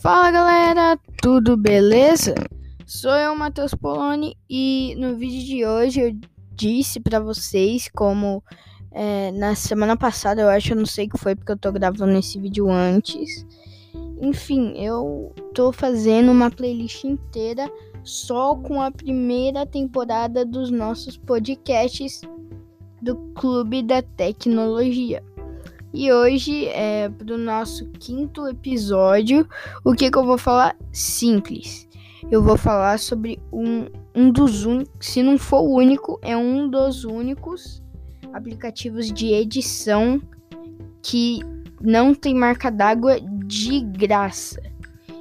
Fala galera, tudo beleza? Sou eu, Matheus Poloni, e no vídeo de hoje eu disse para vocês como é, na semana passada, eu acho, eu não sei o que foi porque eu tô gravando esse vídeo antes. Enfim, eu tô fazendo uma playlist inteira só com a primeira temporada dos nossos podcasts do Clube da Tecnologia. E hoje, é, para o nosso quinto episódio, o que, que eu vou falar? Simples. Eu vou falar sobre um, um dos únicos, se não for o único, é um dos únicos aplicativos de edição que não tem marca d'água de graça.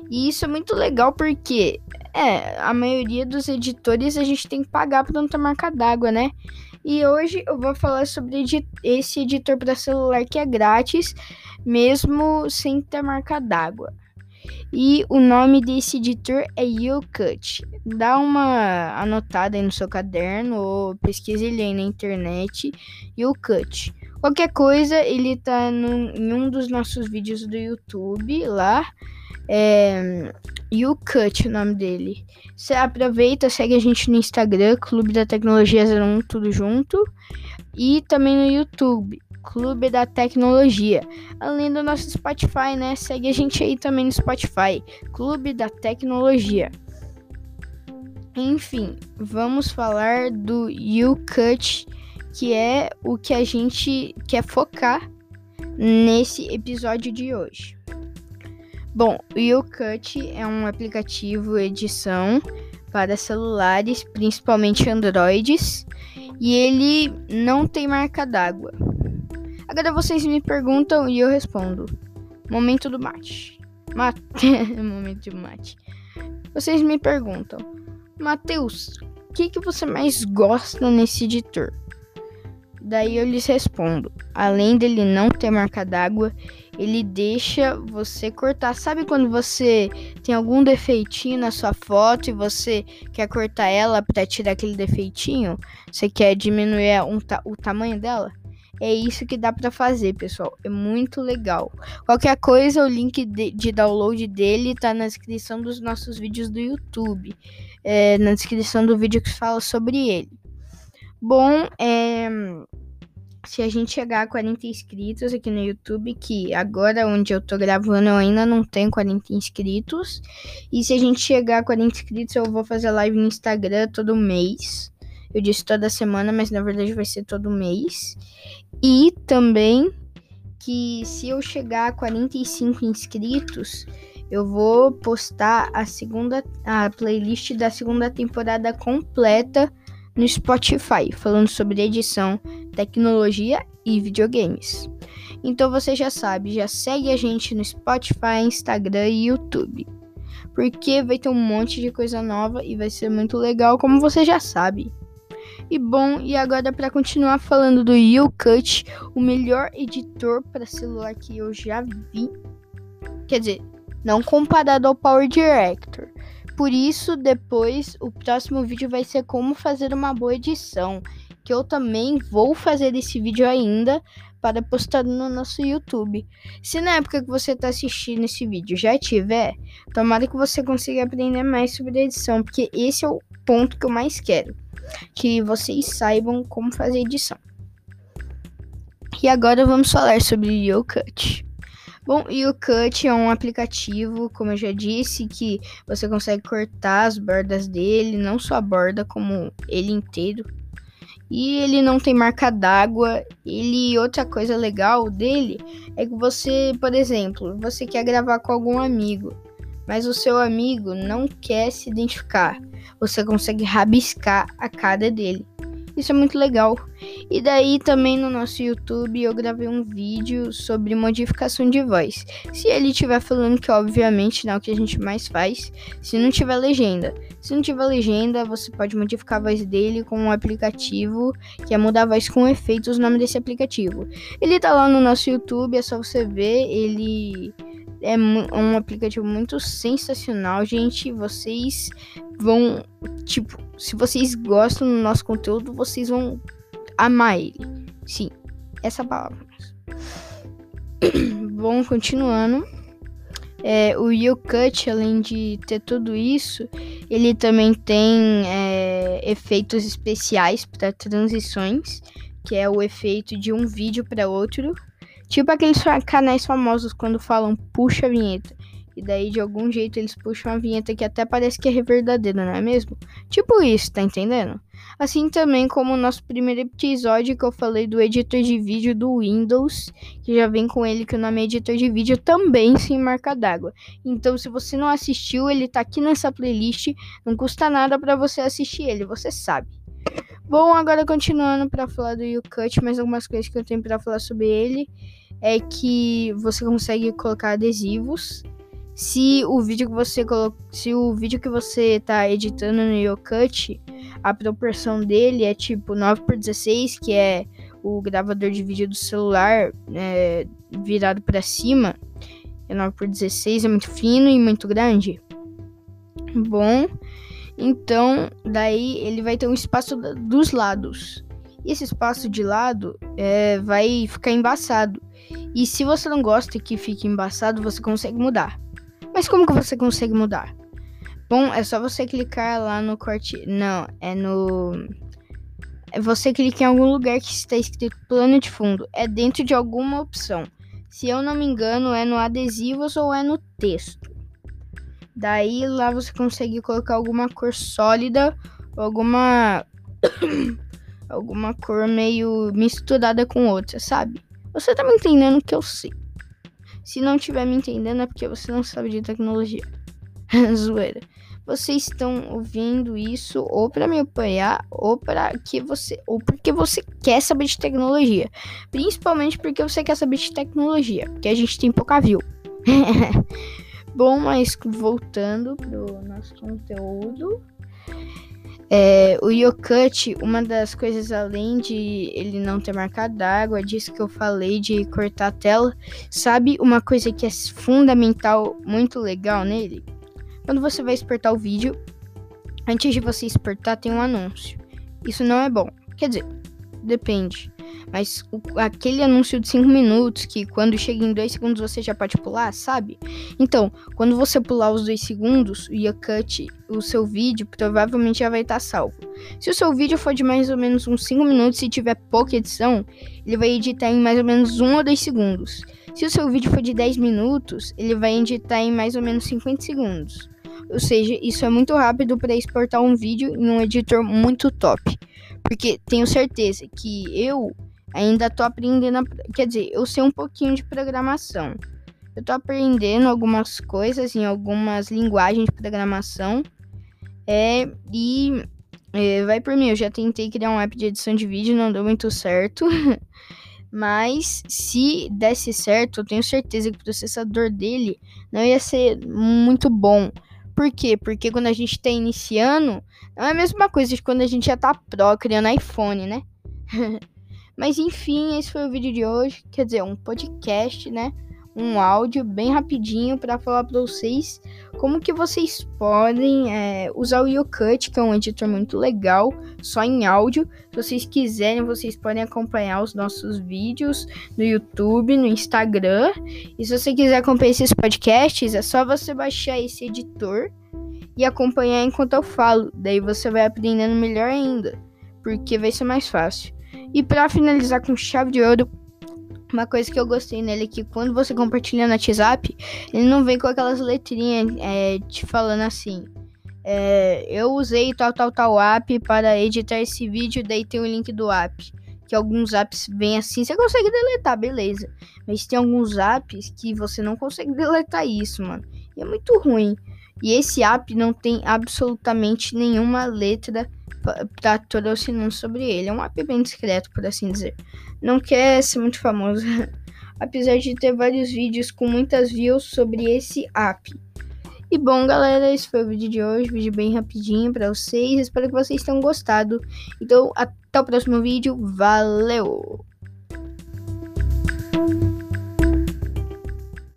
E isso é muito legal porque é, a maioria dos editores a gente tem que pagar para não ter marca d'água, né? E hoje eu vou falar sobre esse editor para celular que é grátis, mesmo sem ter marca d'água. E o nome desse editor é YouCut. Dá uma anotada aí no seu caderno ou pesquise ele aí na internet. YouCut. Qualquer coisa, ele tá em um dos nossos vídeos do YouTube lá. É, YouCut o nome dele. Você aproveita, segue a gente no Instagram, Clube da Tecnologia 01, tudo junto. E também no YouTube, Clube da Tecnologia. Além do nosso Spotify, né? Segue a gente aí também no Spotify, Clube da Tecnologia. Enfim, vamos falar do YouCut, que é o que a gente quer focar nesse episódio de hoje. Bom, o YouCut é um aplicativo edição para celulares, principalmente Androids, e ele não tem marca d'água. Agora vocês me perguntam e eu respondo. Momento do mate. Mate. Momento do mate. Vocês me perguntam, Matheus, o que, que você mais gosta nesse editor? Daí eu lhes respondo: além dele não ter marca d'água, ele deixa você cortar. Sabe quando você tem algum defeitinho na sua foto e você quer cortar ela para tirar aquele defeitinho? Você quer diminuir um ta o tamanho dela? É isso que dá para fazer, pessoal. É muito legal. Qualquer coisa, o link de, de download dele tá na descrição dos nossos vídeos do YouTube. É, na descrição do vídeo que fala sobre ele. Bom, é se a gente chegar a 40 inscritos aqui no YouTube, que agora onde eu tô gravando eu ainda não tenho 40 inscritos. E se a gente chegar a 40 inscritos, eu vou fazer live no Instagram todo mês. Eu disse toda semana, mas na verdade vai ser todo mês. E também que se eu chegar a 45 inscritos, eu vou postar a segunda a playlist da segunda temporada completa no Spotify, falando sobre edição, tecnologia e videogames. Então você já sabe, já segue a gente no Spotify, Instagram e YouTube. Porque vai ter um monte de coisa nova e vai ser muito legal, como você já sabe. E bom, e agora para continuar falando do YouCut, o melhor editor para celular que eu já vi. Quer dizer, não comparado ao Power Director, por isso, depois o próximo vídeo vai ser como fazer uma boa edição, que eu também vou fazer esse vídeo ainda para postar no nosso YouTube. Se na época que você está assistindo esse vídeo já tiver, tomara que você consiga aprender mais sobre edição, porque esse é o ponto que eu mais quero, que vocês saibam como fazer edição. E agora vamos falar sobre o YouCut. Bom, e o Cut é um aplicativo, como eu já disse, que você consegue cortar as bordas dele, não só a borda, como ele inteiro. E ele não tem marca d'água. Ele outra coisa legal dele é que você, por exemplo, você quer gravar com algum amigo, mas o seu amigo não quer se identificar. Você consegue rabiscar a cara dele. Isso é muito legal. E daí também no nosso YouTube eu gravei um vídeo sobre modificação de voz. Se ele estiver falando que obviamente não é o que a gente mais faz, se não tiver legenda. Se não tiver legenda, você pode modificar a voz dele com um aplicativo que é mudar a voz com efeitos, o nome desse aplicativo. Ele tá lá no nosso YouTube, é só você ver, ele é um aplicativo muito sensacional, gente. Vocês vão, tipo, se vocês gostam do nosso conteúdo, vocês vão amar ele. Sim, essa palavra. Bom, continuando. É, o YouCut, além de ter tudo isso, ele também tem é, efeitos especiais para transições, que é o efeito de um vídeo para outro. Tipo aqueles canais famosos quando falam puxa a vinheta. E daí, de algum jeito, eles puxam a vinheta que até parece que é verdadeira, não é mesmo? Tipo isso, tá entendendo? Assim também como o nosso primeiro episódio que eu falei do editor de vídeo do Windows, que já vem com ele que o nome é editor de vídeo também sem marca d'água. Então, se você não assistiu, ele tá aqui nessa playlist, não custa nada para você assistir ele, você sabe. Bom, agora continuando para falar do YouCut, mais algumas coisas que eu tenho para falar sobre ele é que você consegue colocar adesivos se o vídeo que você colo... se o vídeo que você tá editando no YouCut, a proporção dele é tipo 9 por 16, que é o gravador de vídeo do celular é, virado para cima, é 9 por 16, é muito fino e muito grande. Bom, então daí ele vai ter um espaço dos lados. E esse espaço de lado é, vai ficar embaçado. E se você não gosta que fique embaçado, você consegue mudar. Mas como que você consegue mudar? Bom, é só você clicar lá no corte. Não, é no. É você clica em algum lugar que está escrito plano de fundo. É dentro de alguma opção. Se eu não me engano, é no adesivos ou é no texto. Daí lá você consegue colocar alguma cor sólida, alguma alguma cor meio misturada com outra, sabe? Você tá me entendendo que eu sei. Se não estiver me entendendo é porque você não sabe de tecnologia. Zoeira. Vocês estão ouvindo isso ou para me apoiar ou para que você ou porque você quer saber de tecnologia. Principalmente porque você quer saber de tecnologia, porque a gente tem pouca view. Bom, mas voltando pro nosso conteúdo, é, o Yocut, uma das coisas além de ele não ter marca d'água, disso que eu falei de cortar a tela, sabe uma coisa que é fundamental, muito legal nele? Quando você vai exportar o vídeo, antes de você exportar tem um anúncio. Isso não é bom. Quer dizer, depende. Mas o, aquele anúncio de 5 minutos, que quando chega em 2 segundos você já pode pular, sabe? Então, quando você pular os 2 segundos, o Yacut, o seu vídeo provavelmente já vai estar salvo. Se o seu vídeo for de mais ou menos uns 5 minutos e tiver pouca edição, ele vai editar em mais ou menos 1 ou 2 segundos. Se o seu vídeo for de 10 minutos, ele vai editar em mais ou menos 50 segundos. Ou seja, isso é muito rápido para exportar um vídeo em um editor muito top. Porque tenho certeza que eu ainda tô aprendendo, a, quer dizer, eu sei um pouquinho de programação. Eu tô aprendendo algumas coisas em algumas linguagens de programação. É, e é, vai por mim, eu já tentei criar um app de edição de vídeo, não deu muito certo. Mas se desse certo, eu tenho certeza que o processador dele não ia ser muito bom. Por quê? Porque quando a gente tá iniciando, não é a mesma coisa de quando a gente já tá pro criando iPhone, né? Mas enfim, esse foi o vídeo de hoje. Quer dizer, um podcast, né? Um áudio bem rapidinho para falar para vocês como que vocês podem é, usar o YouCut, que é um editor muito legal, só em áudio. Se vocês quiserem, vocês podem acompanhar os nossos vídeos no YouTube, no Instagram. E se você quiser acompanhar esses podcasts, é só você baixar esse editor e acompanhar enquanto eu falo. Daí você vai aprendendo melhor ainda, porque vai ser mais fácil. E para finalizar com chave de ouro, uma coisa que eu gostei nele é que quando você compartilha no WhatsApp, ele não vem com aquelas letrinhas é, te falando assim. É, eu usei tal, tal, tal app para editar esse vídeo, daí tem o link do app. Que alguns apps vêm assim, você consegue deletar, beleza. Mas tem alguns apps que você não consegue deletar isso, mano. E é muito ruim. E esse app não tem absolutamente nenhuma letra tá patrocinando sobre ele. É um app bem discreto, por assim dizer. Não quer ser muito famoso, apesar de ter vários vídeos com muitas views sobre esse app. E bom, galera, esse foi o vídeo de hoje, vídeo bem rapidinho para vocês. Espero que vocês tenham gostado. Então, até o próximo vídeo. Valeu!